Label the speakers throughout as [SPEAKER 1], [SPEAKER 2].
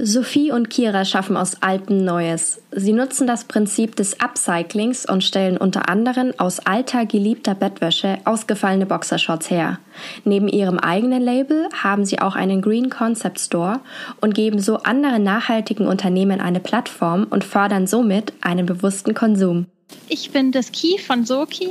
[SPEAKER 1] Sophie und Kira schaffen aus Altem Neues. Sie nutzen das Prinzip des Upcyclings und stellen unter anderem aus alter geliebter Bettwäsche ausgefallene Boxershorts her. Neben ihrem eigenen Label haben sie auch einen Green Concept Store und geben so anderen nachhaltigen Unternehmen eine Plattform und fördern somit einen bewussten Konsum.
[SPEAKER 2] Ich bin das Key von Soki.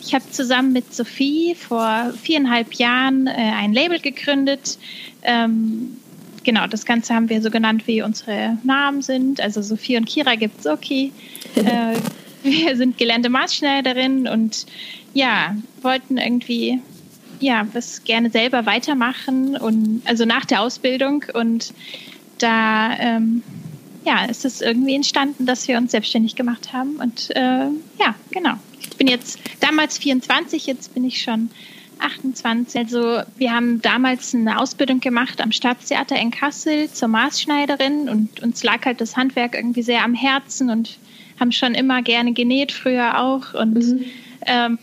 [SPEAKER 2] Ich habe zusammen mit Sophie vor viereinhalb Jahren äh, ein Label gegründet. Ähm, genau, das Ganze haben wir so genannt, wie unsere Namen sind. Also Sophie und Kira gibt Soki. äh, wir sind gelernte Maßschneiderin und ja, wollten irgendwie ja, was gerne selber weitermachen und also nach der Ausbildung und da ähm, ja, ist es irgendwie entstanden, dass wir uns selbstständig gemacht haben und äh, ja, genau. Ich bin jetzt damals 24, jetzt bin ich schon 28. Also wir haben damals eine Ausbildung gemacht am Staatstheater in Kassel zur Maßschneiderin und uns lag halt das Handwerk irgendwie sehr am Herzen und haben schon immer gerne genäht, früher auch. Und mhm. ähm,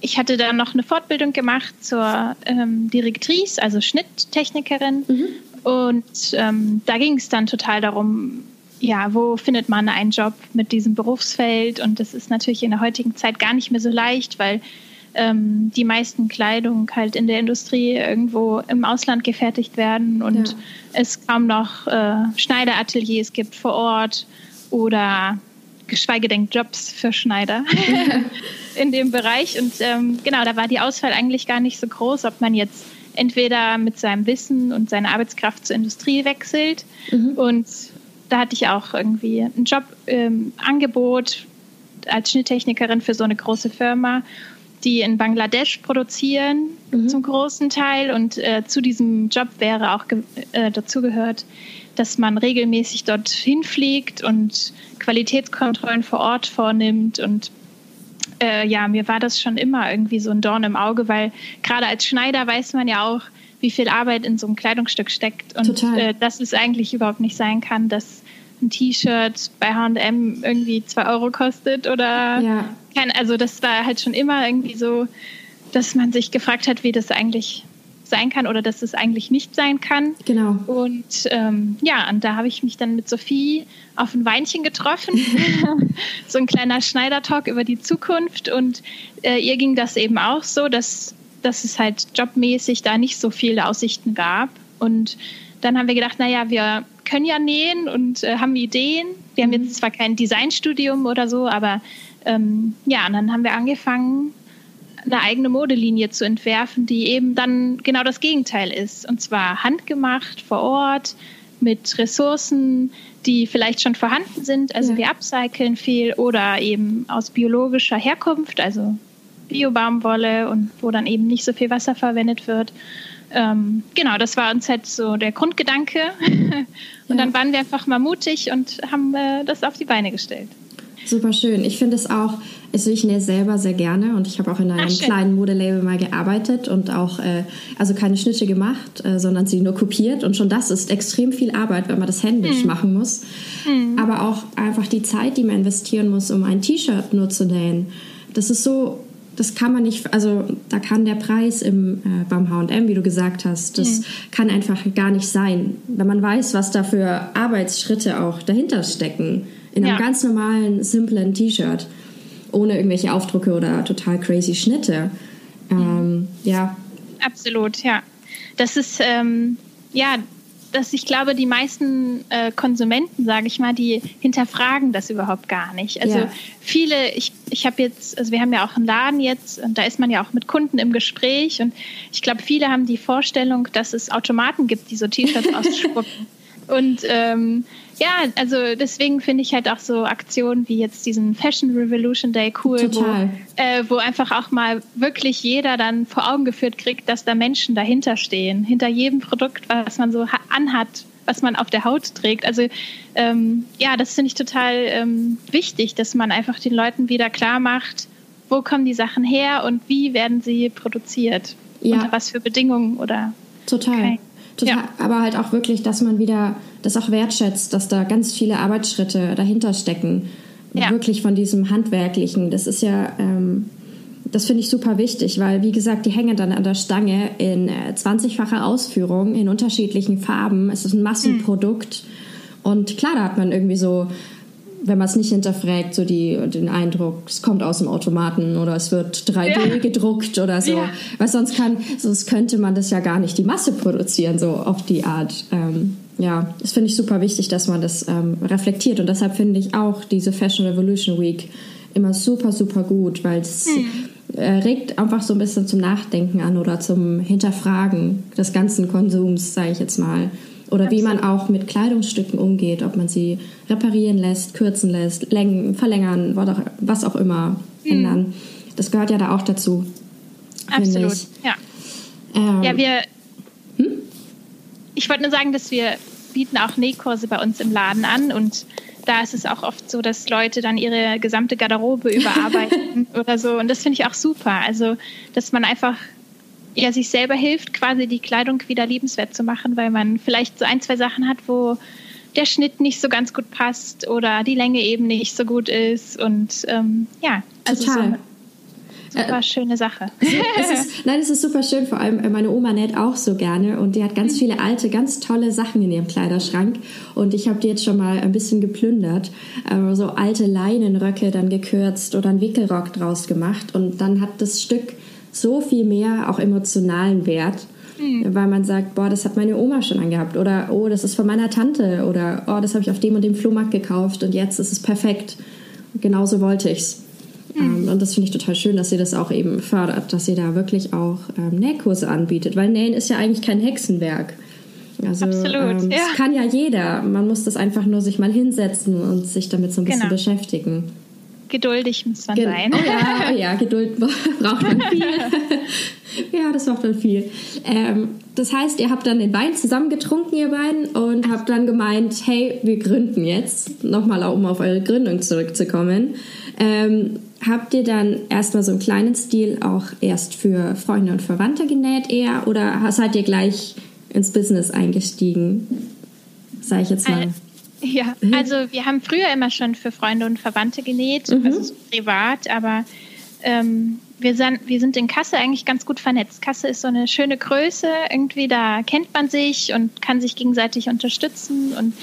[SPEAKER 2] ich hatte dann noch eine Fortbildung gemacht zur ähm, Direktrice, also Schnitttechnikerin. Mhm. Und ähm, da ging es dann total darum, ja, wo findet man einen Job mit diesem Berufsfeld? Und das ist natürlich in der heutigen Zeit gar nicht mehr so leicht, weil ähm, die meisten Kleidung halt in der Industrie irgendwo im Ausland gefertigt werden und ja. es kaum noch äh, Schneiderateliers gibt vor Ort oder geschweige denn Jobs für Schneider in dem Bereich. Und ähm, genau, da war die Auswahl eigentlich gar nicht so groß, ob man jetzt entweder mit seinem Wissen und seiner Arbeitskraft zur Industrie wechselt. Mhm. Und da hatte ich auch irgendwie ein Jobangebot ähm, als Schnitttechnikerin für so eine große Firma die in Bangladesch produzieren mhm. zum großen Teil. Und äh, zu diesem Job wäre auch äh, dazugehört, dass man regelmäßig dorthin fliegt und Qualitätskontrollen vor Ort vornimmt. Und äh, ja, mir war das schon immer irgendwie so ein Dorn im Auge, weil gerade als Schneider weiß man ja auch, wie viel Arbeit in so einem Kleidungsstück steckt und äh, dass es eigentlich überhaupt nicht sein kann, dass ein T-Shirt bei H&M irgendwie zwei Euro kostet oder ja. kein, also das war halt schon immer irgendwie so, dass man sich gefragt hat, wie das eigentlich sein kann oder dass es eigentlich nicht sein kann.
[SPEAKER 1] Genau.
[SPEAKER 2] Und ähm, ja, und da habe ich mich dann mit Sophie auf ein Weinchen getroffen. so ein kleiner Schneidertalk über die Zukunft. Und äh, ihr ging das eben auch so, dass, dass es halt jobmäßig da nicht so viele Aussichten gab. Und dann haben wir gedacht, naja, wir können ja nähen und äh, haben Ideen. Wir haben jetzt zwar kein Designstudium oder so, aber ähm, ja, und dann haben wir angefangen, eine eigene Modelinie zu entwerfen, die eben dann genau das Gegenteil ist. Und zwar handgemacht vor Ort mit Ressourcen, die vielleicht schon vorhanden sind. Also ja. wir upcyclen viel oder eben aus biologischer Herkunft, also Biobaumwolle und wo dann eben nicht so viel Wasser verwendet wird ähm, genau, das war uns halt so der Grundgedanke. und ja. dann waren wir einfach mal mutig und haben äh, das auf die Beine gestellt.
[SPEAKER 1] Super schön. Ich finde es auch, also ich nähe selber sehr gerne und ich habe auch in einem Ach, kleinen Modelabel mal gearbeitet und auch, äh, also keine Schnitte gemacht, äh, sondern sie nur kopiert und schon das ist extrem viel Arbeit, wenn man das händisch hm. machen muss. Hm. Aber auch einfach die Zeit, die man investieren muss, um ein T-Shirt nur zu nähen. Das ist so das kann man nicht, also da kann der Preis im, äh, beim HM, wie du gesagt hast, das mhm. kann einfach gar nicht sein. Wenn man weiß, was da für Arbeitsschritte auch dahinter stecken, in einem ja. ganz normalen, simplen T-Shirt, ohne irgendwelche Aufdrucke oder total crazy Schnitte. Ähm, mhm. Ja.
[SPEAKER 2] Absolut, ja. Das ist, ähm, ja, dass ich glaube, die meisten äh, Konsumenten, sage ich mal, die hinterfragen das überhaupt gar nicht. Also ja. viele, ich, ich habe jetzt, also wir haben ja auch einen Laden jetzt und da ist man ja auch mit Kunden im Gespräch und ich glaube, viele haben die Vorstellung, dass es Automaten gibt, die so T-Shirts ausspucken. Und ähm, ja, also deswegen finde ich halt auch so Aktionen wie jetzt diesen Fashion Revolution Day cool, wo, äh, wo einfach auch mal wirklich jeder dann vor Augen geführt kriegt, dass da Menschen dahinter stehen, hinter jedem Produkt, was man so anhat, was man auf der Haut trägt. Also ähm, ja, das finde ich total ähm, wichtig, dass man einfach den Leuten wieder klar macht, wo kommen die Sachen her und wie werden sie produziert? Ja. Unter was für Bedingungen oder
[SPEAKER 1] Total. Okay. Total, ja. aber halt auch wirklich, dass man wieder das auch wertschätzt, dass da ganz viele Arbeitsschritte dahinter stecken. Ja. Wirklich von diesem Handwerklichen. Das ist ja, ähm, das finde ich super wichtig, weil, wie gesagt, die hängen dann an der Stange in äh, 20-facher Ausführung, in unterschiedlichen Farben. Es ist ein Massenprodukt. Mhm. Und klar, da hat man irgendwie so wenn man es nicht hinterfragt, so die, den Eindruck, es kommt aus dem Automaten oder es wird 3D ja. gedruckt oder so. Ja. Weil sonst kann, sonst könnte man das ja gar nicht die Masse produzieren, so auf die Art. Ähm, ja, das finde ich super wichtig, dass man das ähm, reflektiert. Und deshalb finde ich auch diese Fashion Revolution Week immer super, super gut, weil es hm. äh, regt einfach so ein bisschen zum Nachdenken an oder zum Hinterfragen des ganzen Konsums, sage ich jetzt mal. Oder Absolut. wie man auch mit Kleidungsstücken umgeht, ob man sie reparieren lässt, kürzen lässt, längen, verlängern, was auch immer mhm. ändern. Das gehört ja da auch dazu.
[SPEAKER 2] Absolut, ja. Ähm, ja, wir. Hm? Ich wollte nur sagen, dass wir bieten auch Nähkurse bei uns im Laden an und da ist es auch oft so, dass Leute dann ihre gesamte Garderobe überarbeiten oder so. Und das finde ich auch super. Also, dass man einfach ja, sich selber hilft, quasi die Kleidung wieder liebenswert zu machen, weil man vielleicht so ein, zwei Sachen hat, wo der Schnitt nicht so ganz gut passt oder die Länge eben nicht so gut ist. Und ähm, ja, also Total. so super schöne Sache.
[SPEAKER 1] Es ist, nein, es ist super schön. Vor allem äh, meine Oma näht auch so gerne und die hat ganz mhm. viele alte, ganz tolle Sachen in ihrem Kleiderschrank. Und ich habe die jetzt schon mal ein bisschen geplündert. Äh, so alte Leinenröcke dann gekürzt oder einen Wickelrock draus gemacht. Und dann hat das Stück so viel mehr auch emotionalen Wert, mhm. weil man sagt, boah, das hat meine Oma schon angehabt oder oh, das ist von meiner Tante oder oh, das habe ich auf dem und dem Flohmarkt gekauft und jetzt ist es perfekt. Genauso wollte ich's. Mhm. und das finde ich total schön, dass sie das auch eben fördert, dass sie da wirklich auch ähm, Nähkurse anbietet, weil Nähen ist ja eigentlich kein Hexenwerk. Also, Absolut. Ähm, ja. Das kann ja jeder. Man muss das einfach nur sich mal hinsetzen und sich damit so ein bisschen genau. beschäftigen
[SPEAKER 2] geduldig muss man Ge sein.
[SPEAKER 1] Oh ja, oh ja, Geduld braucht man viel. ja, das braucht man viel. Ähm, das heißt, ihr habt dann den Wein zusammen getrunken, ihr beiden, und habt dann gemeint, hey, wir gründen jetzt. Nochmal, um auf eure Gründung zurückzukommen. Ähm, habt ihr dann erstmal so einen kleinen Stil auch erst für Freunde und Verwandte genäht eher oder seid ihr gleich ins Business eingestiegen? Sag ich jetzt mal.
[SPEAKER 2] Ja, mhm. also wir haben früher immer schon für Freunde und Verwandte genäht, mhm. also so privat, aber ähm, wir, sind, wir sind in Kasse eigentlich ganz gut vernetzt. Kasse ist so eine schöne Größe, irgendwie da kennt man sich und kann sich gegenseitig unterstützen und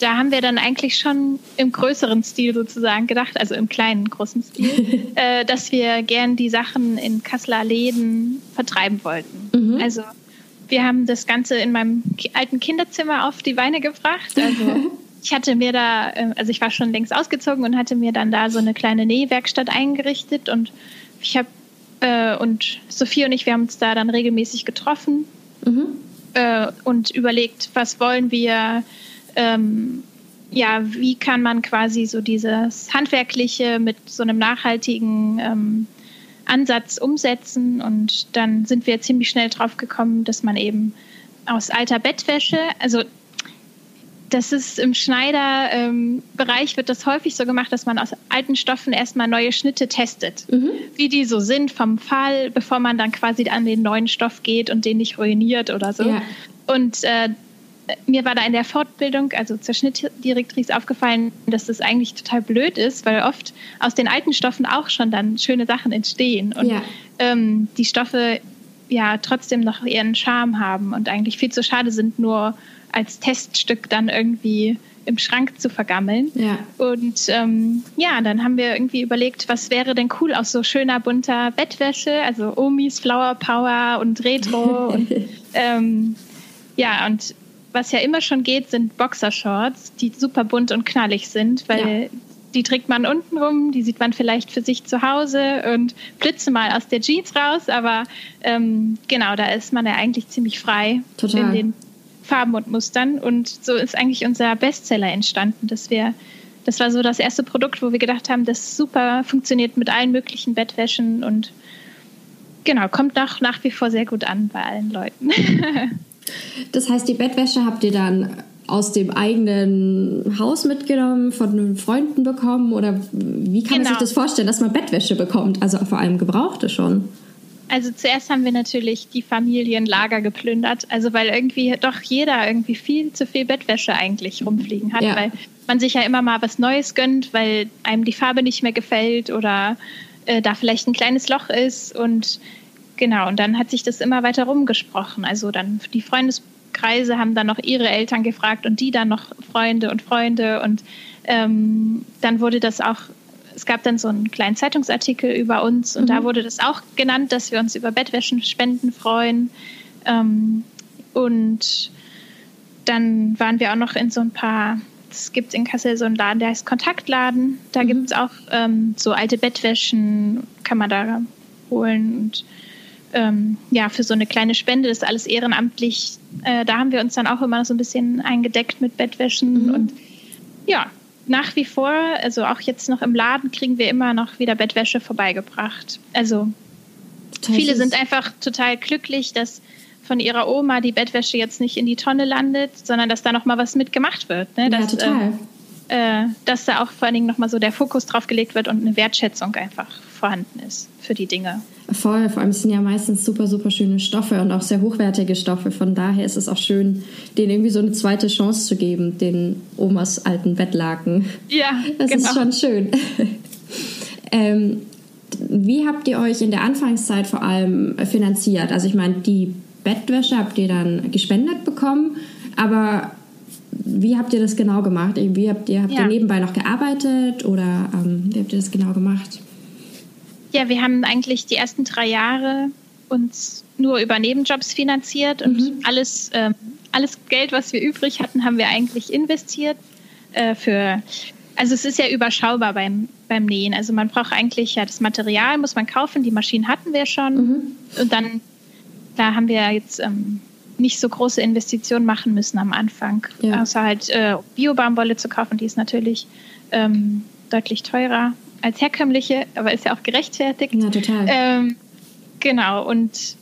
[SPEAKER 2] da haben wir dann eigentlich schon im größeren Stil sozusagen gedacht, also im kleinen, großen Stil, äh, dass wir gern die Sachen in Kasseler Läden vertreiben wollten. Mhm. Also wir haben das Ganze in meinem alten Kinderzimmer auf die Beine gebracht. Also ich hatte mir da, ähm, also ich war schon längst ausgezogen und hatte mir dann da so eine kleine Nähwerkstatt eingerichtet und ich habe äh, und Sophie und ich, wir haben uns da dann regelmäßig getroffen mhm. äh, und überlegt, was wollen wir, ähm, ja, wie kann man quasi so dieses Handwerkliche mit so einem nachhaltigen ähm, Ansatz umsetzen. Und dann sind wir ziemlich schnell drauf gekommen, dass man eben aus alter Bettwäsche, also das ist im Schneiderbereich ähm, wird das häufig so gemacht, dass man aus alten Stoffen erstmal neue Schnitte testet, mhm. wie die so sind vom Fall, bevor man dann quasi an den neuen Stoff geht und den nicht ruiniert oder so. Ja. Und äh, mir war da in der Fortbildung, also zur Schnittdirektrice, aufgefallen, dass das eigentlich total blöd ist, weil oft aus den alten Stoffen auch schon dann schöne Sachen entstehen und ja. ähm, die Stoffe ja trotzdem noch ihren Charme haben und eigentlich viel zu schade sind, nur als Teststück dann irgendwie im Schrank zu vergammeln. Ja. Und ähm, ja, dann haben wir irgendwie überlegt, was wäre denn cool aus so schöner bunter Bettwäsche, also Omis Flower Power und Retro und ähm, ja, und was ja immer schon geht, sind Boxershorts, die super bunt und knallig sind, weil ja. die trägt man unten rum, die sieht man vielleicht für sich zu Hause und blitze mal aus der Jeans raus, aber ähm, genau, da ist man ja eigentlich ziemlich frei Total. in den Farben und Mustern und so ist eigentlich unser Bestseller entstanden, dass wir das war so das erste Produkt, wo wir gedacht haben, das super funktioniert mit allen möglichen Bettwäschen und genau, kommt nach, nach wie vor sehr gut an bei allen Leuten.
[SPEAKER 1] Das heißt, die Bettwäsche habt ihr dann aus dem eigenen Haus mitgenommen, von Freunden bekommen? Oder wie kann genau. man sich genau. das vorstellen, dass man Bettwäsche bekommt? Also vor allem gebrauchte schon.
[SPEAKER 2] Also zuerst haben wir natürlich die Familienlager geplündert, also weil irgendwie doch jeder irgendwie viel zu viel Bettwäsche eigentlich rumfliegen hat, ja. weil man sich ja immer mal was Neues gönnt, weil einem die Farbe nicht mehr gefällt oder äh, da vielleicht ein kleines Loch ist und genau, und dann hat sich das immer weiter rumgesprochen. Also dann die Freundeskreise haben dann noch ihre Eltern gefragt und die dann noch Freunde und Freunde und ähm, dann wurde das auch es gab dann so einen kleinen Zeitungsartikel über uns und mhm. da wurde das auch genannt, dass wir uns über Bettwäschenspenden freuen. Ähm, und dann waren wir auch noch in so ein paar, es gibt in Kassel so einen Laden, der heißt Kontaktladen. Da mhm. gibt es auch ähm, so alte Bettwäschen, kann man da holen. Und ähm, ja, für so eine kleine Spende, das ist alles ehrenamtlich. Äh, da haben wir uns dann auch immer so ein bisschen eingedeckt mit Bettwäschen. Mhm. Und ja, nach wie vor, also auch jetzt noch im Laden, kriegen wir immer noch wieder Bettwäsche vorbeigebracht. Also das viele sind einfach total glücklich, dass von ihrer Oma die Bettwäsche jetzt nicht in die Tonne landet, sondern dass da noch mal was mitgemacht wird. Ne? Dass,
[SPEAKER 1] ja, total.
[SPEAKER 2] Äh, äh, dass da auch vor allen Dingen noch mal so der Fokus drauf gelegt wird und eine Wertschätzung einfach vorhanden ist für die Dinge.
[SPEAKER 1] Voll, vor allem sind ja meistens super, super schöne Stoffe und auch sehr hochwertige Stoffe. Von daher ist es auch schön, denen irgendwie so eine zweite Chance zu geben, den Omas alten Bettlaken.
[SPEAKER 2] Ja,
[SPEAKER 1] das genau. ist schon schön. ähm, wie habt ihr euch in der Anfangszeit vor allem finanziert? Also ich meine, die Bettwäsche habt ihr dann gespendet bekommen, aber wie habt ihr das genau gemacht? Wie habt ihr, habt ja. ihr nebenbei noch gearbeitet oder ähm, wie habt ihr das genau gemacht?
[SPEAKER 2] Ja, wir haben eigentlich die ersten drei Jahre uns nur über Nebenjobs finanziert und mhm. alles, äh, alles Geld, was wir übrig hatten, haben wir eigentlich investiert äh, für. Also es ist ja überschaubar beim, beim Nähen. Also man braucht eigentlich ja das Material, muss man kaufen, die Maschinen hatten wir schon. Mhm. Und dann, da haben wir jetzt ähm, nicht so große Investitionen machen müssen am Anfang. Ja. Außer halt äh, Bio-Baumwolle zu kaufen, die ist natürlich ähm, deutlich teurer als herkömmliche, aber ist ja auch gerechtfertigt.
[SPEAKER 1] Ja, total.
[SPEAKER 2] Ähm, genau, und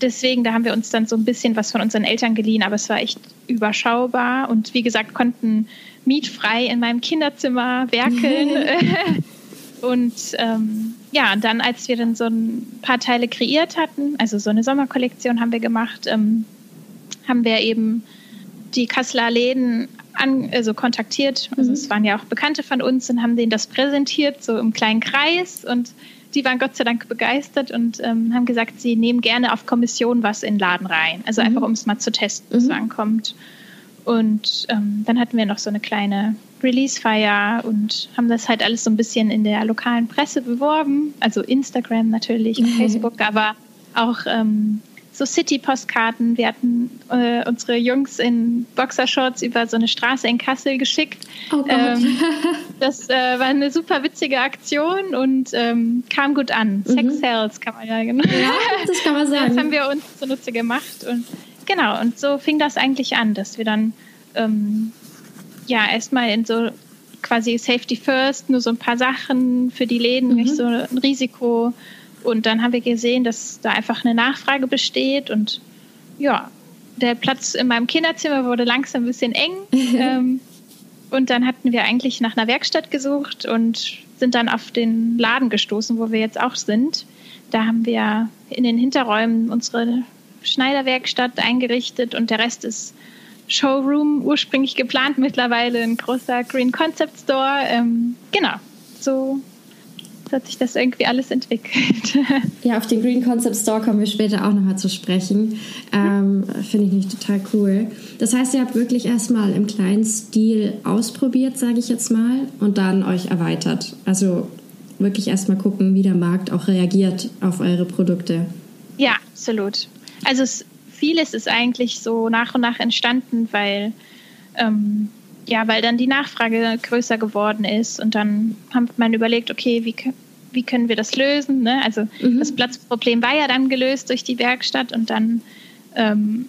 [SPEAKER 2] deswegen, da haben wir uns dann so ein bisschen was von unseren Eltern geliehen, aber es war echt überschaubar und wie gesagt, konnten mietfrei in meinem Kinderzimmer werkeln. und ähm, ja, und dann, als wir dann so ein paar Teile kreiert hatten, also so eine Sommerkollektion haben wir gemacht, ähm, haben wir eben die Kasseler Läden an, also kontaktiert. Also mhm. es waren ja auch Bekannte von uns und haben denen das präsentiert, so im kleinen Kreis. Und die waren Gott sei Dank begeistert und ähm, haben gesagt, sie nehmen gerne auf Kommission was in den Laden rein. Also mhm. einfach, um es mal zu testen, mhm. ankommt. Und ähm, dann hatten wir noch so eine kleine Release-Feier und haben das halt alles so ein bisschen in der lokalen Presse beworben. Also Instagram natürlich, mhm. Facebook, aber auch ähm, so City-Postkarten. Wir hatten äh, unsere Jungs in Boxershorts über so eine Straße in Kassel geschickt.
[SPEAKER 1] Oh ähm,
[SPEAKER 2] das äh, war eine super witzige Aktion und ähm, kam gut an. Mhm. Sex Sales kann man ja genau.
[SPEAKER 1] Ja, das kann man sagen.
[SPEAKER 2] Das haben wir uns zunutze gemacht und genau. Und so fing das eigentlich an, dass wir dann ähm, ja erstmal in so quasi Safety First nur so ein paar Sachen für die Läden, mhm. nicht so ein Risiko und dann haben wir gesehen, dass da einfach eine Nachfrage besteht und ja, der Platz in meinem Kinderzimmer wurde langsam ein bisschen eng. ähm, und dann hatten wir eigentlich nach einer Werkstatt gesucht und sind dann auf den Laden gestoßen, wo wir jetzt auch sind. Da haben wir in den Hinterräumen unsere Schneiderwerkstatt eingerichtet und der Rest ist Showroom, ursprünglich geplant, mittlerweile ein großer Green Concept Store. Ähm, genau, so hat sich das irgendwie alles entwickelt.
[SPEAKER 1] Ja, auf den Green Concept Store kommen wir später auch nochmal zu sprechen. Ähm, Finde ich nicht total cool. Das heißt, ihr habt wirklich erstmal im kleinen Stil ausprobiert, sage ich jetzt mal, und dann euch erweitert. Also wirklich erstmal gucken, wie der Markt auch reagiert auf eure Produkte.
[SPEAKER 2] Ja, absolut. Also es, vieles ist eigentlich so nach und nach entstanden, weil ähm, ja, weil dann die Nachfrage größer geworden ist und dann hat man überlegt, okay, wie, wie können wir das lösen? Ne? Also mhm. das Platzproblem war ja dann gelöst durch die Werkstatt und dann ähm,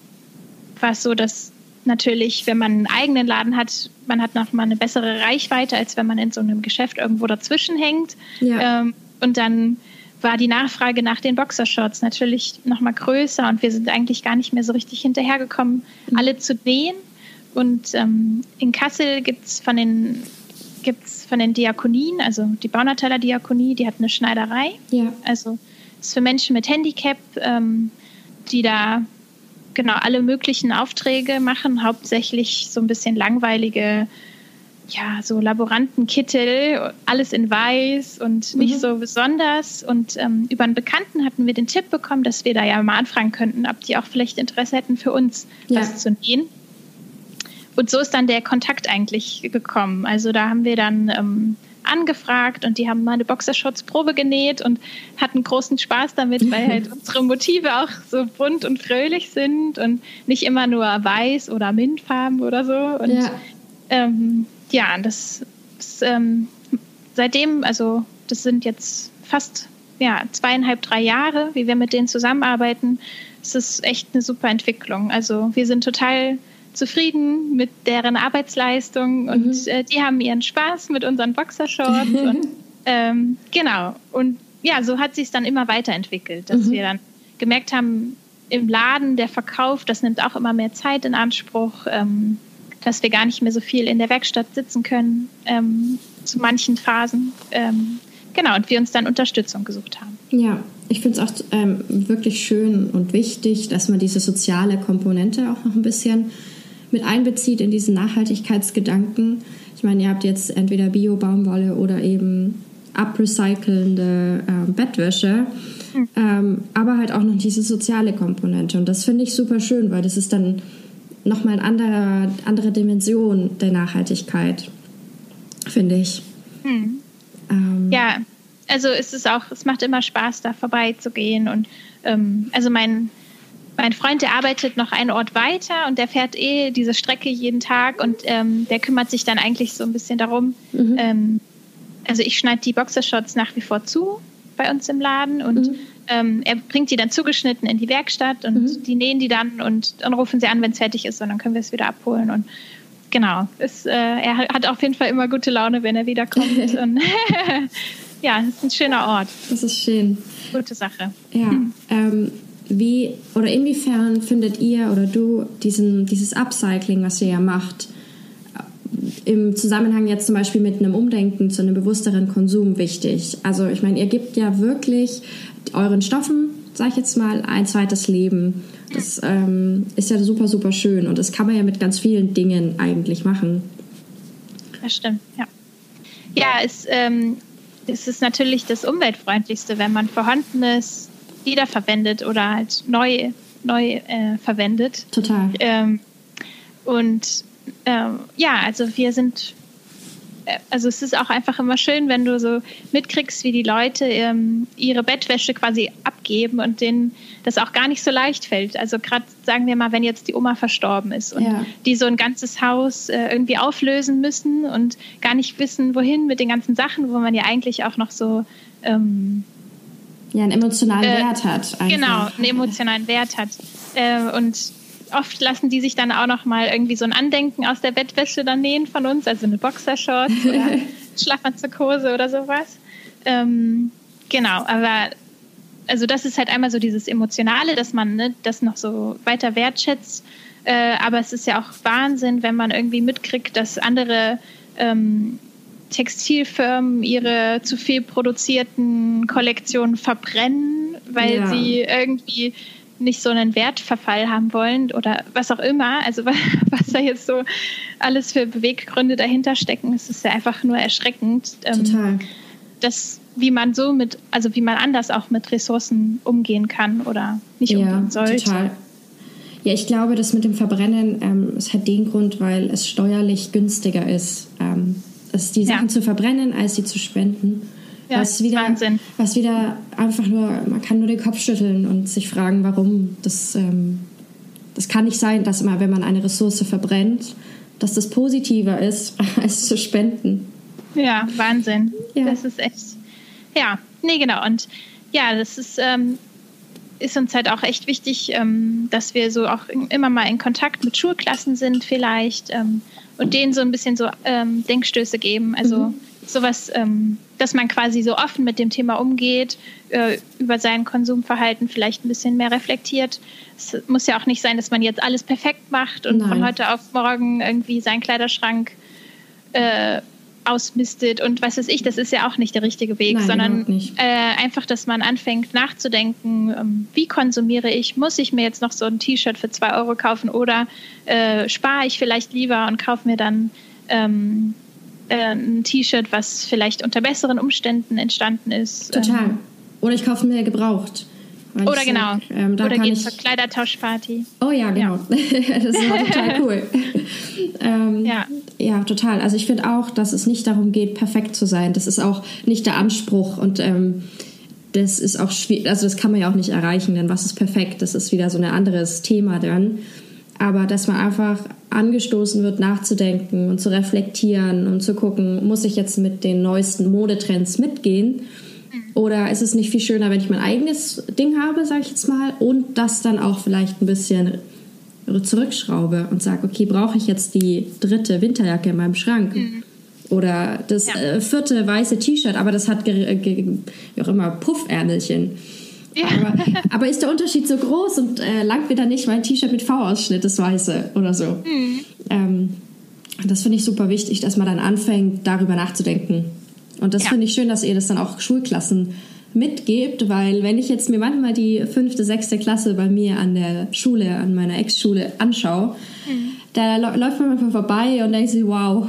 [SPEAKER 2] war es so, dass natürlich, wenn man einen eigenen Laden hat, man hat noch mal eine bessere Reichweite, als wenn man in so einem Geschäft irgendwo dazwischen hängt. Ja. Ähm, und dann war die Nachfrage nach den Boxershorts natürlich noch mal größer und wir sind eigentlich gar nicht mehr so richtig hinterhergekommen, mhm. alle zu nähen Und ähm, in Kassel gibt es von den gibt's von den Diakonien, also die Baunataler Diakonie, die hat eine Schneiderei. Ja. Also ist für Menschen mit Handicap, ähm, die da genau alle möglichen Aufträge machen, hauptsächlich so ein bisschen langweilige, ja, so Laborantenkittel, alles in weiß und nicht mhm. so besonders. Und ähm, über einen Bekannten hatten wir den Tipp bekommen, dass wir da ja mal anfragen könnten, ob die auch vielleicht Interesse hätten, für uns ja. was zu nähen. Und so ist dann der Kontakt eigentlich gekommen. Also da haben wir dann ähm, angefragt und die haben meine Boxershorts Probe genäht und hatten großen Spaß damit, weil halt unsere Motive auch so bunt und fröhlich sind und nicht immer nur weiß oder Mintfarben oder so. Und ja, ähm, ja das ist ähm, seitdem, also das sind jetzt fast ja, zweieinhalb, drei Jahre, wie wir mit denen zusammenarbeiten. Es ist echt eine super Entwicklung. Also wir sind total zufrieden mit deren Arbeitsleistung und mhm. äh, die haben ihren Spaß mit unseren Boxershorts. und, ähm, genau. Und ja, so hat sich es dann immer weiterentwickelt, dass mhm. wir dann gemerkt haben, im Laden der Verkauf, das nimmt auch immer mehr Zeit in Anspruch, ähm, dass wir gar nicht mehr so viel in der Werkstatt sitzen können ähm, zu manchen Phasen. Ähm, genau, und wir uns dann Unterstützung gesucht haben.
[SPEAKER 1] Ja, ich finde es auch ähm, wirklich schön und wichtig, dass man diese soziale Komponente auch noch ein bisschen mit einbezieht in diesen Nachhaltigkeitsgedanken. Ich meine, ihr habt jetzt entweder Bio-Baumwolle oder eben abrecycelnde äh, Bettwäsche, mhm. ähm, aber halt auch noch diese soziale Komponente. Und das finde ich super schön, weil das ist dann nochmal eine andere, andere Dimension der Nachhaltigkeit, finde ich.
[SPEAKER 2] Mhm. Ähm, ja, also es ist auch, es macht immer Spaß, da vorbeizugehen. Und ähm, also mein mein Freund, der arbeitet noch einen Ort weiter und der fährt eh diese Strecke jeden Tag und ähm, der kümmert sich dann eigentlich so ein bisschen darum. Mhm. Ähm, also ich schneide die Boxershorts nach wie vor zu bei uns im Laden und mhm. ähm, er bringt die dann zugeschnitten in die Werkstatt und mhm. die nähen die dann und dann rufen sie an, wenn es fertig ist und dann können wir es wieder abholen und genau, es, äh, er hat auf jeden Fall immer gute Laune, wenn er wiederkommt und ja, es ist ein schöner Ort.
[SPEAKER 1] Das ist schön.
[SPEAKER 2] Gute Sache.
[SPEAKER 1] Ja, ähm, wie oder inwiefern findet ihr oder du diesen, dieses Upcycling, was ihr ja macht, im Zusammenhang jetzt zum Beispiel mit einem Umdenken zu einem bewussteren Konsum wichtig? Also ich meine, ihr gebt ja wirklich euren Stoffen, sag ich jetzt mal, ein zweites Leben. Das ähm, ist ja super, super schön und das kann man ja mit ganz vielen Dingen eigentlich machen.
[SPEAKER 2] Das stimmt, ja. Ja, es, ähm, es ist natürlich das Umweltfreundlichste, wenn man vorhandenes wiederverwendet oder halt neu, neu äh, verwendet.
[SPEAKER 1] Total.
[SPEAKER 2] Ähm, und ähm, ja, also wir sind, äh, also es ist auch einfach immer schön, wenn du so mitkriegst, wie die Leute ähm, ihre Bettwäsche quasi abgeben und denen das auch gar nicht so leicht fällt. Also gerade sagen wir mal, wenn jetzt die Oma verstorben ist und ja. die so ein ganzes Haus äh, irgendwie auflösen müssen und gar nicht wissen, wohin mit den ganzen Sachen, wo man ja eigentlich auch noch so ähm,
[SPEAKER 1] ja, einen emotionalen äh, Wert hat.
[SPEAKER 2] Einfach. Genau, einen emotionalen Wert hat. Äh, und oft lassen die sich dann auch noch mal irgendwie so ein Andenken aus der Bettwäsche dann nähen von uns, also eine Boxershort oder Schlafanzughose oder sowas. Ähm, genau, aber also das ist halt einmal so dieses Emotionale, dass man ne, das noch so weiter wertschätzt. Äh, aber es ist ja auch Wahnsinn, wenn man irgendwie mitkriegt, dass andere ähm, Textilfirmen ihre zu viel produzierten Kollektionen verbrennen, weil ja. sie irgendwie nicht so einen Wertverfall haben wollen oder was auch immer. Also was da jetzt so alles für Beweggründe dahinter stecken, es ist ja einfach nur erschreckend.
[SPEAKER 1] Ähm, total.
[SPEAKER 2] Das, wie man so mit, also wie man anders auch mit Ressourcen umgehen kann oder nicht ja, umgehen sollte. Total.
[SPEAKER 1] Ja, ich glaube, das mit dem Verbrennen, ähm, es hat den Grund, weil es steuerlich günstiger ist. Ähm, ist die Sachen ja. zu verbrennen, als sie zu spenden. Ja, was wieder, Wahnsinn. Was wieder einfach nur, man kann nur den Kopf schütteln und sich fragen, warum. Das, ähm, das kann nicht sein, dass immer, wenn man eine Ressource verbrennt, dass das positiver ist, als zu spenden.
[SPEAKER 2] Ja, Wahnsinn. Ja. Das ist echt. Ja, nee, genau. Und ja, das ist, ähm, ist uns halt auch echt wichtig, ähm, dass wir so auch immer mal in Kontakt mit Schulklassen sind, vielleicht. Ähm, und denen so ein bisschen so ähm, Denkstöße geben. Also mhm. sowas, ähm, dass man quasi so offen mit dem Thema umgeht, äh, über sein Konsumverhalten vielleicht ein bisschen mehr reflektiert. Es muss ja auch nicht sein, dass man jetzt alles perfekt macht und Nein. von heute auf morgen irgendwie seinen Kleiderschrank äh, ausmistet und was weiß ich, das ist ja auch nicht der richtige Weg, Nein, sondern äh, einfach, dass man anfängt nachzudenken, ähm, wie konsumiere ich, muss ich mir jetzt noch so ein T-Shirt für zwei Euro kaufen oder äh, spare ich vielleicht lieber und kaufe mir dann ähm, äh, ein T-Shirt, was vielleicht unter besseren Umständen entstanden ist.
[SPEAKER 1] Total. Ähm, oder ich kaufe mir gebraucht.
[SPEAKER 2] Oder genau. Sag, ähm, Oder geht ich... zur Kleidertauschparty.
[SPEAKER 1] Oh ja, genau. Ja. das ist total cool. ähm, ja. ja, total. Also ich finde auch, dass es nicht darum geht, perfekt zu sein. Das ist auch nicht der Anspruch und ähm, das ist auch schwierig, also das kann man ja auch nicht erreichen, denn was ist perfekt? Das ist wieder so ein anderes Thema dann. Aber dass man einfach angestoßen wird, nachzudenken und zu reflektieren und zu gucken, muss ich jetzt mit den neuesten Modetrends mitgehen? Oder ist es nicht viel schöner, wenn ich mein eigenes Ding habe, sage ich jetzt mal, und das dann auch vielleicht ein bisschen zurückschraube und sage, okay, brauche ich jetzt die dritte Winterjacke in meinem Schrank? Mhm. Oder das ja. äh, vierte weiße T-Shirt, aber das hat wie auch immer Puffärmelchen. Ja. Aber, aber, ist der Unterschied so groß und äh, langt mir dann nicht mein T-Shirt mit V-Ausschnitt, das weiße oder so? Mhm. Ähm, das finde ich super wichtig, dass man dann anfängt, darüber nachzudenken. Und das ja. finde ich schön, dass ihr das dann auch Schulklassen mitgebt, weil wenn ich jetzt mir manchmal die fünfte, sechste Klasse bei mir an der Schule, an meiner Ex-Schule anschaue, mhm. da läuft man manchmal vorbei und denkt sich, wow,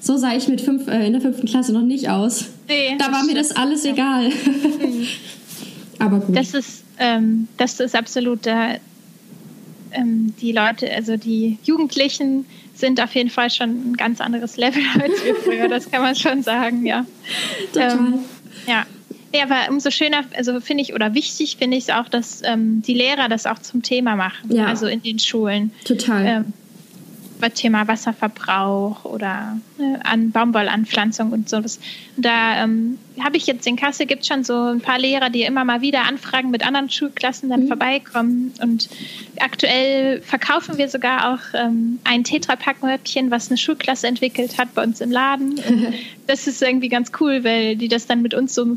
[SPEAKER 1] so sah ich mit fünf, äh, in der fünften Klasse noch nicht aus. Nee, da war mir das alles ja. egal. Mhm. Aber gut.
[SPEAKER 2] Das ist, ähm, das ist absolut da. Ähm, die Leute, also die Jugendlichen, sind auf jeden Fall schon ein ganz anderes Level als wir früher, das kann man schon sagen, ja. Total. Ähm, ja. Ja, aber umso schöner, also finde ich, oder wichtig finde ich es auch, dass ähm, die Lehrer das auch zum Thema machen, ja. also in den Schulen.
[SPEAKER 1] Total. Ähm,
[SPEAKER 2] Thema Wasserverbrauch oder äh, an Baumwollanpflanzung und sowas. Da ähm, habe ich jetzt in Kassel gibt es schon so ein paar Lehrer, die immer mal wieder Anfragen mit anderen Schulklassen dann mhm. vorbeikommen. Und aktuell verkaufen wir sogar auch ähm, ein Tetrapack-Möppchen, was eine Schulklasse entwickelt hat bei uns im Laden. Und das ist irgendwie ganz cool, weil die das dann mit uns so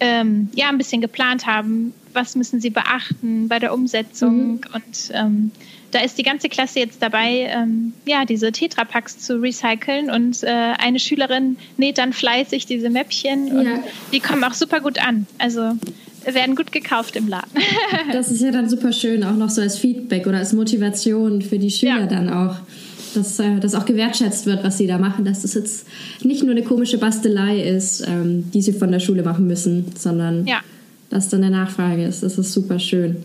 [SPEAKER 2] ähm, ja ein bisschen geplant haben. Was müssen sie beachten bei der Umsetzung mhm. und ähm, da ist die ganze Klasse jetzt dabei, ähm, ja, diese Tetrapacks zu recyceln und äh, eine Schülerin näht dann fleißig diese Mäppchen und ja. die kommen auch super gut an. Also werden gut gekauft im Laden.
[SPEAKER 1] das ist ja dann super schön, auch noch so als Feedback oder als Motivation für die Schüler ja. dann auch. Dass äh, das auch gewertschätzt wird, was sie da machen, dass das jetzt nicht nur eine komische Bastelei ist, ähm, die sie von der Schule machen müssen, sondern ja. dass dann eine Nachfrage ist. Das ist super schön.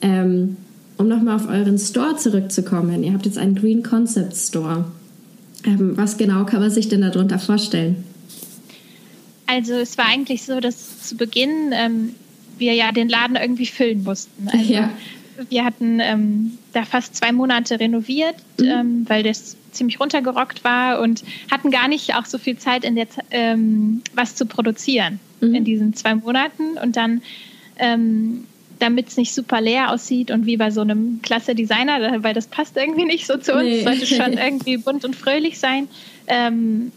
[SPEAKER 1] Ähm, um nochmal auf euren Store zurückzukommen, ihr habt jetzt einen Green Concept Store. Ähm, was genau kann man sich denn darunter vorstellen?
[SPEAKER 2] Also es war eigentlich so, dass zu Beginn ähm, wir ja den Laden irgendwie füllen mussten. Also ja. Wir hatten ähm, da fast zwei Monate renoviert, mhm. Ähm, weil das ziemlich runtergerockt war und hatten gar nicht auch so viel Zeit, in der, ähm, was zu produzieren mhm. in diesen zwei Monaten. Und dann ähm, damit es nicht super leer aussieht und wie bei so einem klasse Designer, weil das passt irgendwie nicht so zu uns, nee. sollte schon irgendwie bunt und fröhlich sein. Ähm,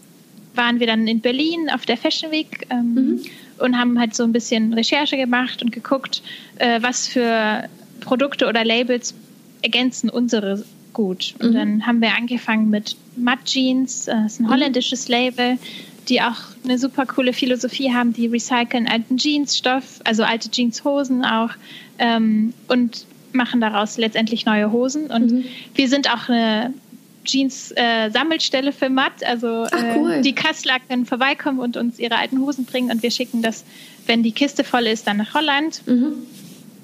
[SPEAKER 2] waren wir dann in Berlin auf der Fashion Week ähm, mhm. und haben halt so ein bisschen Recherche gemacht und geguckt, äh, was für Produkte oder Labels ergänzen unsere gut. Und mhm. dann haben wir angefangen mit Mud Jeans, äh, das ist ein mhm. holländisches Label, die auch eine super coole Philosophie haben, die recyceln alten Jeansstoff, also alte Jeanshosen auch ähm, und machen daraus letztendlich neue Hosen. Und mhm. wir sind auch eine Jeans-Sammelstelle äh, für Matt. Also Ach, äh, cool. äh, die Kassler können vorbeikommen und uns ihre alten Hosen bringen und wir schicken das, wenn die Kiste voll ist, dann nach Holland. Mhm.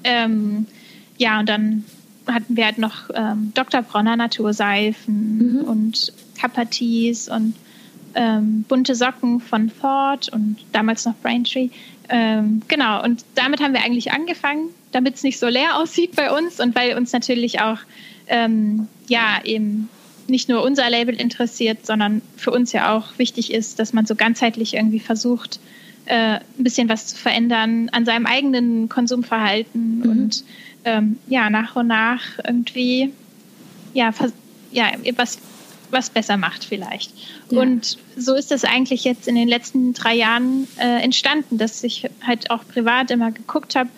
[SPEAKER 2] Ähm, ja, und dann hatten wir halt noch ähm, Dr. Bronner Naturseifen mhm. und Kapatis und ähm, bunte Socken von Ford und damals noch Braintree. Ähm, genau, und damit haben wir eigentlich angefangen, damit es nicht so leer aussieht bei uns und weil uns natürlich auch ähm, ja eben nicht nur unser Label interessiert, sondern für uns ja auch wichtig ist, dass man so ganzheitlich irgendwie versucht, äh, ein bisschen was zu verändern an seinem eigenen Konsumverhalten mhm. und ähm, ja, nach und nach irgendwie ja, ja, was was besser macht vielleicht. Ja. Und so ist das eigentlich jetzt in den letzten drei Jahren äh, entstanden, dass ich halt auch privat immer geguckt habe,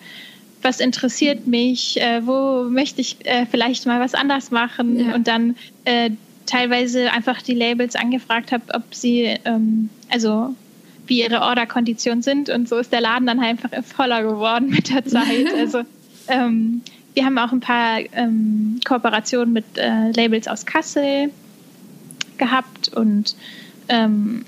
[SPEAKER 2] was interessiert mich, äh, wo möchte ich äh, vielleicht mal was anders machen ja. und dann äh, teilweise einfach die Labels angefragt habe, ob sie, ähm, also wie ihre Orderkonditionen sind und so ist der Laden dann einfach voller geworden mit der Zeit. Also ähm, wir haben auch ein paar ähm, Kooperationen mit äh, Labels aus Kassel gehabt und ähm,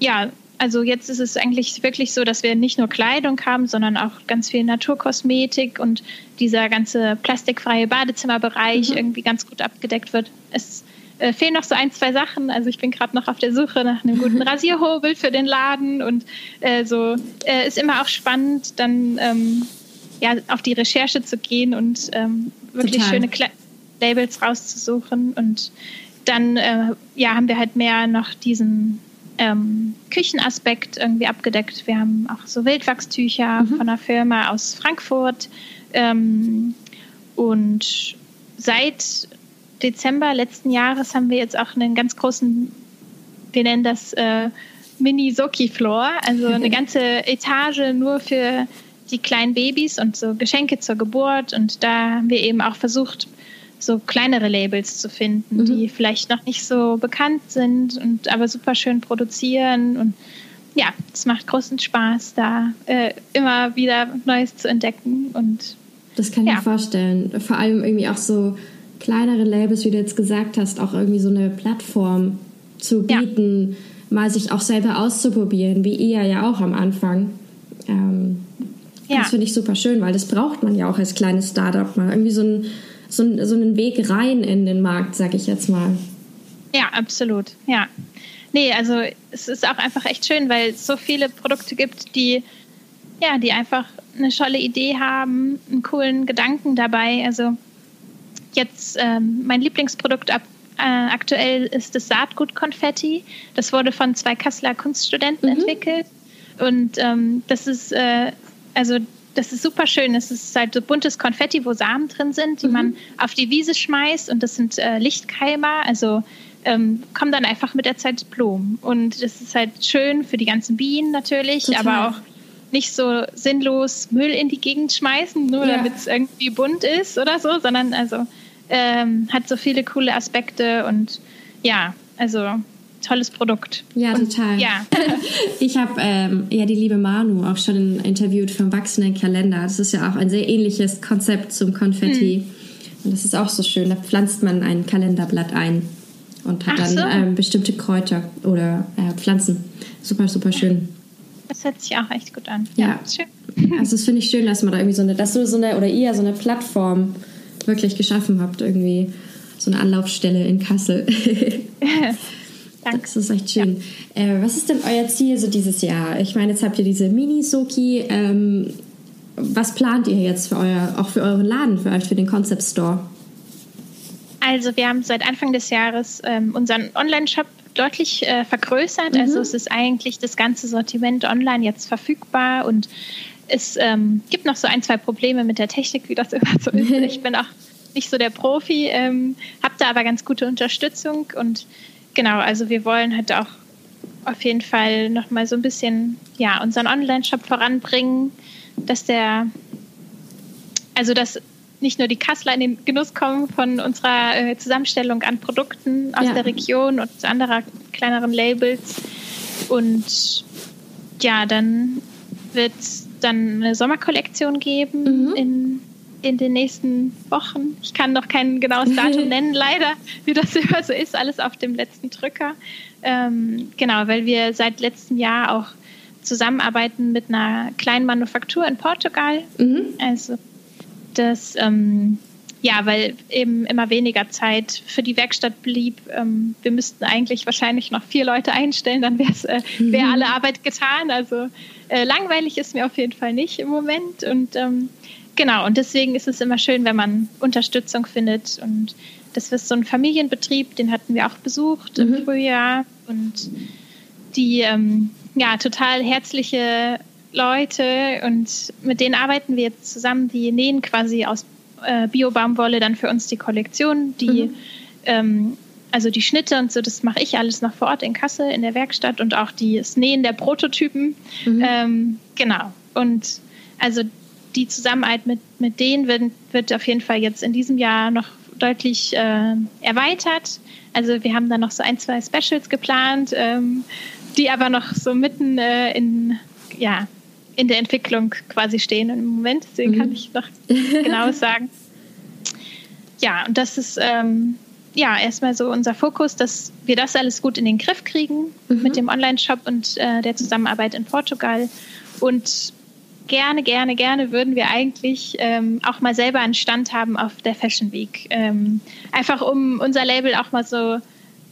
[SPEAKER 2] ja, also jetzt ist es eigentlich wirklich so, dass wir nicht nur Kleidung haben, sondern auch ganz viel Naturkosmetik und dieser ganze plastikfreie Badezimmerbereich mhm. irgendwie ganz gut abgedeckt wird. Es äh, fehlen noch so ein, zwei Sachen. Also ich bin gerade noch auf der Suche nach einem guten Rasierhobel für den Laden und äh, so äh, ist immer auch spannend, dann ähm, ja, auf die Recherche zu gehen und ähm, wirklich Total. schöne Kle Labels rauszusuchen und dann äh, ja, haben wir halt mehr noch diesen ähm, Küchenaspekt irgendwie abgedeckt. Wir haben auch so Wildwachstücher mhm. von einer Firma aus Frankfurt. Ähm, und seit Dezember letzten Jahres haben wir jetzt auch einen ganz großen, wir nennen das äh, Mini-Soki-Floor, also eine ganze Etage nur für die kleinen Babys und so Geschenke zur Geburt. Und da haben wir eben auch versucht, so kleinere Labels zu finden, mhm. die vielleicht noch nicht so bekannt sind und aber super schön produzieren und ja, es macht großen Spaß, da äh, immer wieder Neues zu entdecken und
[SPEAKER 1] das kann ich ja. mir vorstellen. Vor allem irgendwie auch so kleinere Labels, wie du jetzt gesagt hast, auch irgendwie so eine Plattform zu bieten, ja. mal sich auch selber auszuprobieren, wie ihr ja auch am Anfang. Ähm, ja. Das finde ich super schön, weil das braucht man ja auch als kleines Startup mal. Irgendwie so ein so, so einen Weg rein in den Markt, sag ich jetzt mal.
[SPEAKER 2] Ja, absolut. Ja. Nee, also es ist auch einfach echt schön, weil es so viele Produkte gibt, die ja, die einfach eine tolle Idee haben, einen coolen Gedanken dabei. Also jetzt ähm, mein Lieblingsprodukt ab, äh, aktuell ist das Saatgut-Konfetti. Das wurde von zwei Kasseler Kunststudenten mhm. entwickelt. Und ähm, das ist, äh, also das ist super schön. Es ist halt so buntes Konfetti, wo Samen drin sind, die mhm. man auf die Wiese schmeißt und das sind äh, Lichtkeimer, also ähm, kommen dann einfach mit der Zeit Blumen. Und das ist halt schön für die ganzen Bienen natürlich, Total. aber auch nicht so sinnlos Müll in die Gegend schmeißen, nur ja. damit es irgendwie bunt ist oder so, sondern also ähm, hat so viele coole Aspekte und ja, also tolles Produkt.
[SPEAKER 1] Ja, und, total. Ja. ich habe ähm, ja die liebe Manu auch schon interviewt vom wachsenden Kalender. Das ist ja auch ein sehr ähnliches Konzept zum Konfetti. Hm. Und das ist auch so schön. Da pflanzt man ein Kalenderblatt ein und hat Ach dann so. ähm, bestimmte Kräuter oder äh, Pflanzen. Super, super schön.
[SPEAKER 2] Das hört sich auch echt gut an.
[SPEAKER 1] Ja. ja schön. Also das finde ich schön, dass man da irgendwie so eine, dass du so eine, oder ihr so eine Plattform wirklich geschaffen habt, irgendwie so eine Anlaufstelle in Kassel. Danke. Das ist echt schön. Ja. Äh, was ist denn euer Ziel so dieses Jahr? Ich meine, jetzt habt ihr diese Mini-Soki. Ähm, was plant ihr jetzt für euer, auch für euren Laden, für euch, für den Concept Store?
[SPEAKER 2] Also wir haben seit Anfang des Jahres ähm, unseren Online-Shop deutlich äh, vergrößert. Mhm. Also es ist eigentlich das ganze Sortiment online jetzt verfügbar und es ähm, gibt noch so ein, zwei Probleme mit der Technik, wie das immer so ist. Ich bin auch nicht so der Profi, ähm, habe da aber ganz gute Unterstützung und genau, also wir wollen halt auch auf jeden Fall nochmal so ein bisschen ja, unseren Online-Shop voranbringen, dass der, also dass nicht nur die Kassler in den Genuss kommen von unserer äh, Zusammenstellung an Produkten aus ja. der Region und anderer kleineren Labels. Und ja, dann wird es dann eine Sommerkollektion geben mhm. in in den nächsten Wochen. Ich kann noch kein genaues Datum nennen, leider, wie das immer so ist, alles auf dem letzten Drücker. Ähm, genau, weil wir seit letztem Jahr auch zusammenarbeiten mit einer kleinen Manufaktur in Portugal. Mhm. Also das, ähm, ja, weil eben immer weniger Zeit für die Werkstatt blieb. Ähm, wir müssten eigentlich wahrscheinlich noch vier Leute einstellen, dann wäre äh, wär mhm. alle Arbeit getan. Also äh, langweilig ist mir auf jeden Fall nicht im Moment. Und ähm, Genau, und deswegen ist es immer schön, wenn man Unterstützung findet. Und das ist so ein Familienbetrieb, den hatten wir auch besucht mhm. im Frühjahr. Und die, ähm, ja, total herzliche Leute und mit denen arbeiten wir jetzt zusammen. Die nähen quasi aus äh, Bio-Baumwolle dann für uns die Kollektion. Die, mhm. ähm, also die Schnitte und so, das mache ich alles noch vor Ort in Kassel in der Werkstatt und auch die, das Nähen der Prototypen. Mhm. Ähm, genau. Und also die Zusammenarbeit mit, mit denen wird, wird auf jeden Fall jetzt in diesem Jahr noch deutlich äh, erweitert. Also wir haben da noch so ein, zwei Specials geplant, ähm, die aber noch so mitten äh, in, ja, in der Entwicklung quasi stehen im Moment. Deswegen mhm. kann ich noch genau sagen. Ja, und das ist ähm, ja erstmal so unser Fokus, dass wir das alles gut in den Griff kriegen mhm. mit dem Online-Shop und äh, der Zusammenarbeit in Portugal. Und gerne, gerne, gerne würden wir eigentlich ähm, auch mal selber einen Stand haben auf der Fashion Week. Ähm, einfach um unser Label auch mal so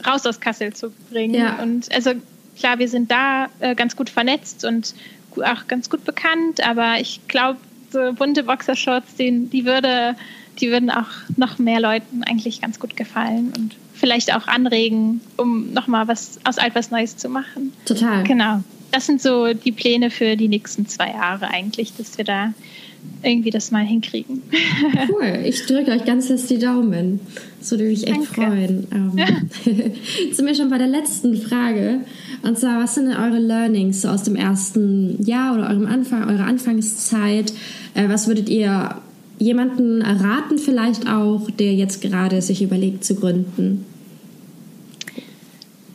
[SPEAKER 2] raus aus Kassel zu bringen. Ja. Und also klar, wir sind da äh, ganz gut vernetzt und auch ganz gut bekannt, aber ich glaube, so bunte Boxershorts, die, die würde, die würden auch noch mehr Leuten eigentlich ganz gut gefallen und vielleicht auch anregen, um nochmal was aus etwas Neues zu machen.
[SPEAKER 1] Total.
[SPEAKER 2] Genau das sind so die Pläne für die nächsten zwei Jahre eigentlich, dass wir da irgendwie das mal hinkriegen.
[SPEAKER 1] Cool, ich drücke euch ganz fest die Daumen. Das würde mich echt Danke. freuen. Ähm, jetzt sind wir schon bei der letzten Frage. Und zwar, was sind denn eure Learnings so aus dem ersten Jahr oder eurem Anfang, eurer Anfangszeit? Äh, was würdet ihr jemanden erraten, vielleicht auch, der jetzt gerade sich überlegt zu gründen?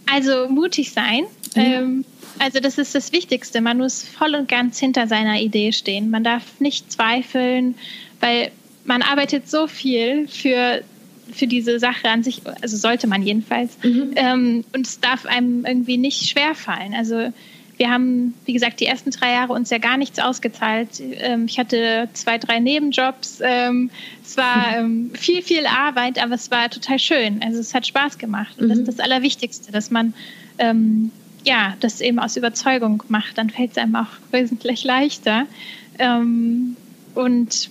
[SPEAKER 2] Also mutig sein. Mhm. Ähm, also das ist das Wichtigste. Man muss voll und ganz hinter seiner Idee stehen. Man darf nicht zweifeln, weil man arbeitet so viel für, für diese Sache an sich, also sollte man jedenfalls. Mhm. Ähm, und es darf einem irgendwie nicht schwerfallen. Also wir haben, wie gesagt, die ersten drei Jahre uns ja gar nichts ausgezahlt. Ähm, ich hatte zwei, drei Nebenjobs. Ähm, es war ähm, viel, viel Arbeit, aber es war total schön. Also es hat Spaß gemacht. Und mhm. das ist das Allerwichtigste, dass man ähm, ja, das eben aus Überzeugung macht, dann fällt es einem auch wesentlich leichter. Ähm, und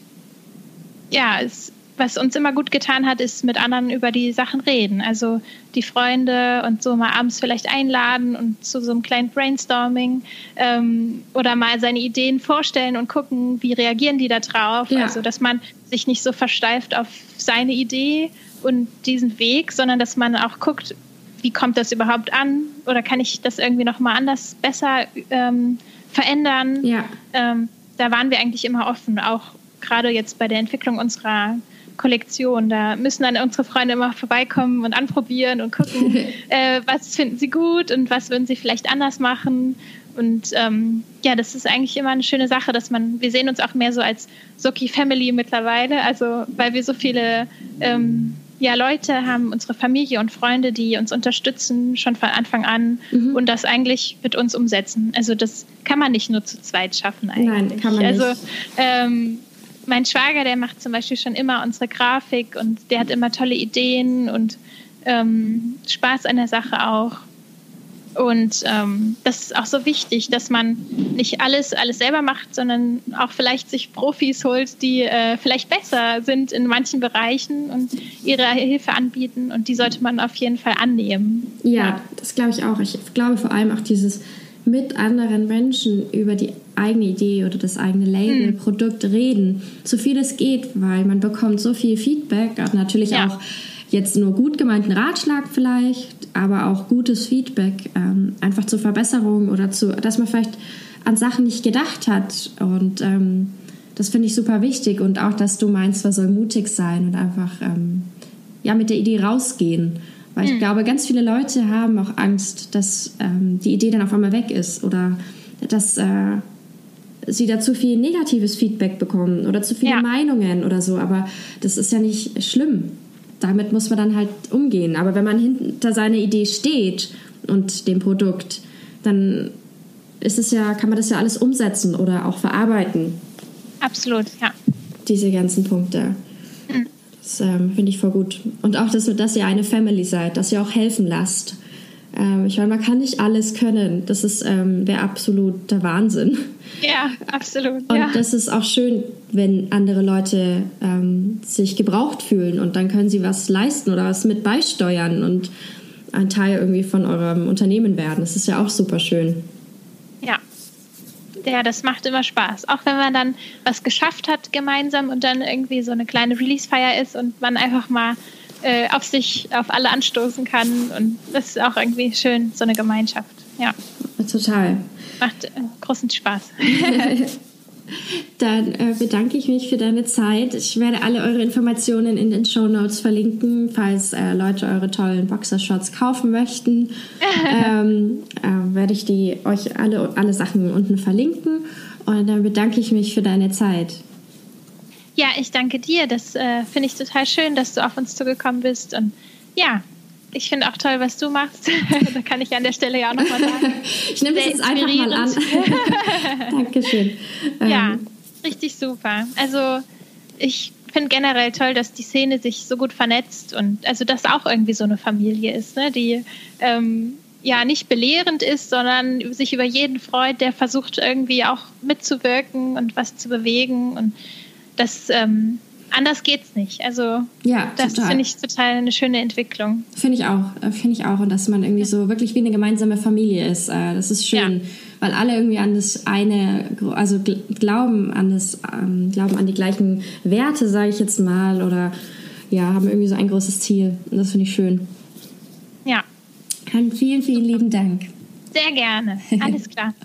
[SPEAKER 2] ja, es, was uns immer gut getan hat, ist mit anderen über die Sachen reden. Also die Freunde und so mal abends vielleicht einladen und zu so einem kleinen Brainstorming ähm, oder mal seine Ideen vorstellen und gucken, wie reagieren die da drauf. Ja. Also dass man sich nicht so versteift auf seine Idee und diesen Weg, sondern dass man auch guckt, wie kommt das überhaupt an oder kann ich das irgendwie nochmal anders besser ähm, verändern? Ja. Ähm, da waren wir eigentlich immer offen, auch gerade jetzt bei der Entwicklung unserer Kollektion. Da müssen dann unsere Freunde immer vorbeikommen und anprobieren und gucken, äh, was finden sie gut und was würden sie vielleicht anders machen. Und ähm, ja, das ist eigentlich immer eine schöne Sache, dass man, wir sehen uns auch mehr so als Soki Family mittlerweile, also weil wir so viele ähm, ja, Leute haben unsere Familie und Freunde, die uns unterstützen, schon von Anfang an und mhm. das eigentlich mit uns umsetzen. Also das kann man nicht nur zu zweit schaffen eigentlich. Nein, kann man also, nicht. Ähm, mein Schwager, der macht zum Beispiel schon immer unsere Grafik und der hat immer tolle Ideen und ähm, Spaß an der Sache auch. Und ähm, das ist auch so wichtig, dass man nicht alles, alles selber macht, sondern auch vielleicht sich Profis holt, die äh, vielleicht besser sind in manchen Bereichen und ihre Hilfe anbieten. Und die sollte man auf jeden Fall annehmen.
[SPEAKER 1] Ja, ja. das glaube ich auch. Ich glaube vor allem auch dieses mit anderen Menschen über die eigene Idee oder das eigene Label, hm. Produkt reden, so viel es geht, weil man bekommt so viel Feedback, natürlich ja. auch jetzt nur gut gemeinten Ratschlag vielleicht, aber auch gutes Feedback, ähm, einfach zur Verbesserung oder zu, dass man vielleicht an Sachen nicht gedacht hat. Und ähm, das finde ich super wichtig. Und auch, dass du meinst, man soll mutig sein und einfach ähm, ja, mit der Idee rausgehen. Weil ich mhm. glaube, ganz viele Leute haben auch Angst, dass ähm, die Idee dann auf einmal weg ist oder dass äh, sie da zu viel negatives Feedback bekommen oder zu viele ja. Meinungen oder so. Aber das ist ja nicht schlimm damit muss man dann halt umgehen. Aber wenn man hinter seiner Idee steht und dem Produkt, dann ist es ja, kann man das ja alles umsetzen oder auch verarbeiten.
[SPEAKER 2] Absolut, ja.
[SPEAKER 1] Diese ganzen Punkte. Mhm. Das ähm, finde ich voll gut. Und auch, dass, dass ihr eine Family seid, dass ihr auch helfen lasst. Ähm, ich meine, man kann nicht alles können. Das ist ähm, der Wahnsinn.
[SPEAKER 2] Ja, absolut.
[SPEAKER 1] Und
[SPEAKER 2] ja.
[SPEAKER 1] das ist auch schön, wenn andere Leute ähm, sich gebraucht fühlen und dann können sie was leisten oder was mit beisteuern und ein Teil irgendwie von eurem Unternehmen werden. Das ist ja auch super schön.
[SPEAKER 2] Ja. Ja, das macht immer Spaß. Auch wenn man dann was geschafft hat gemeinsam und dann irgendwie so eine kleine Release-Feier ist und man einfach mal äh, auf sich, auf alle anstoßen kann. Und das ist auch irgendwie schön, so eine Gemeinschaft. Ja.
[SPEAKER 1] Total.
[SPEAKER 2] Macht äh, großen Spaß.
[SPEAKER 1] Dann äh, bedanke ich mich für deine Zeit. Ich werde alle eure Informationen in den Show Notes verlinken, falls äh, Leute eure tollen Boxershorts kaufen möchten. ähm, äh, werde ich die euch alle, alle Sachen unten verlinken. Und dann bedanke ich mich für deine Zeit.
[SPEAKER 2] Ja, ich danke dir. Das äh, finde ich total schön, dass du auf uns zugekommen bist. Und ja, ich finde auch toll, was du machst. da kann ich an der Stelle ja auch nochmal sagen.
[SPEAKER 1] ich nehme das jetzt einfach mal an. Dankeschön.
[SPEAKER 2] Ja, ähm. richtig super. Also ich finde generell toll, dass die Szene sich so gut vernetzt und also dass auch irgendwie so eine Familie ist, ne, die ähm, ja nicht belehrend ist, sondern sich über jeden freut, der versucht irgendwie auch mitzuwirken und was zu bewegen und das ähm, anders geht's nicht. Also ja, das finde ich total eine schöne Entwicklung.
[SPEAKER 1] Finde ich auch, äh, finde ich auch. Und dass man irgendwie so wirklich wie eine gemeinsame Familie ist. Äh, das ist schön. Ja. Weil alle irgendwie an das eine, also glauben an das, ähm, glauben an die gleichen Werte, sage ich jetzt mal, oder ja, haben irgendwie so ein großes Ziel. Und das finde ich schön.
[SPEAKER 2] Ja.
[SPEAKER 1] Dann vielen, vielen lieben Dank.
[SPEAKER 2] Sehr gerne. Alles klar.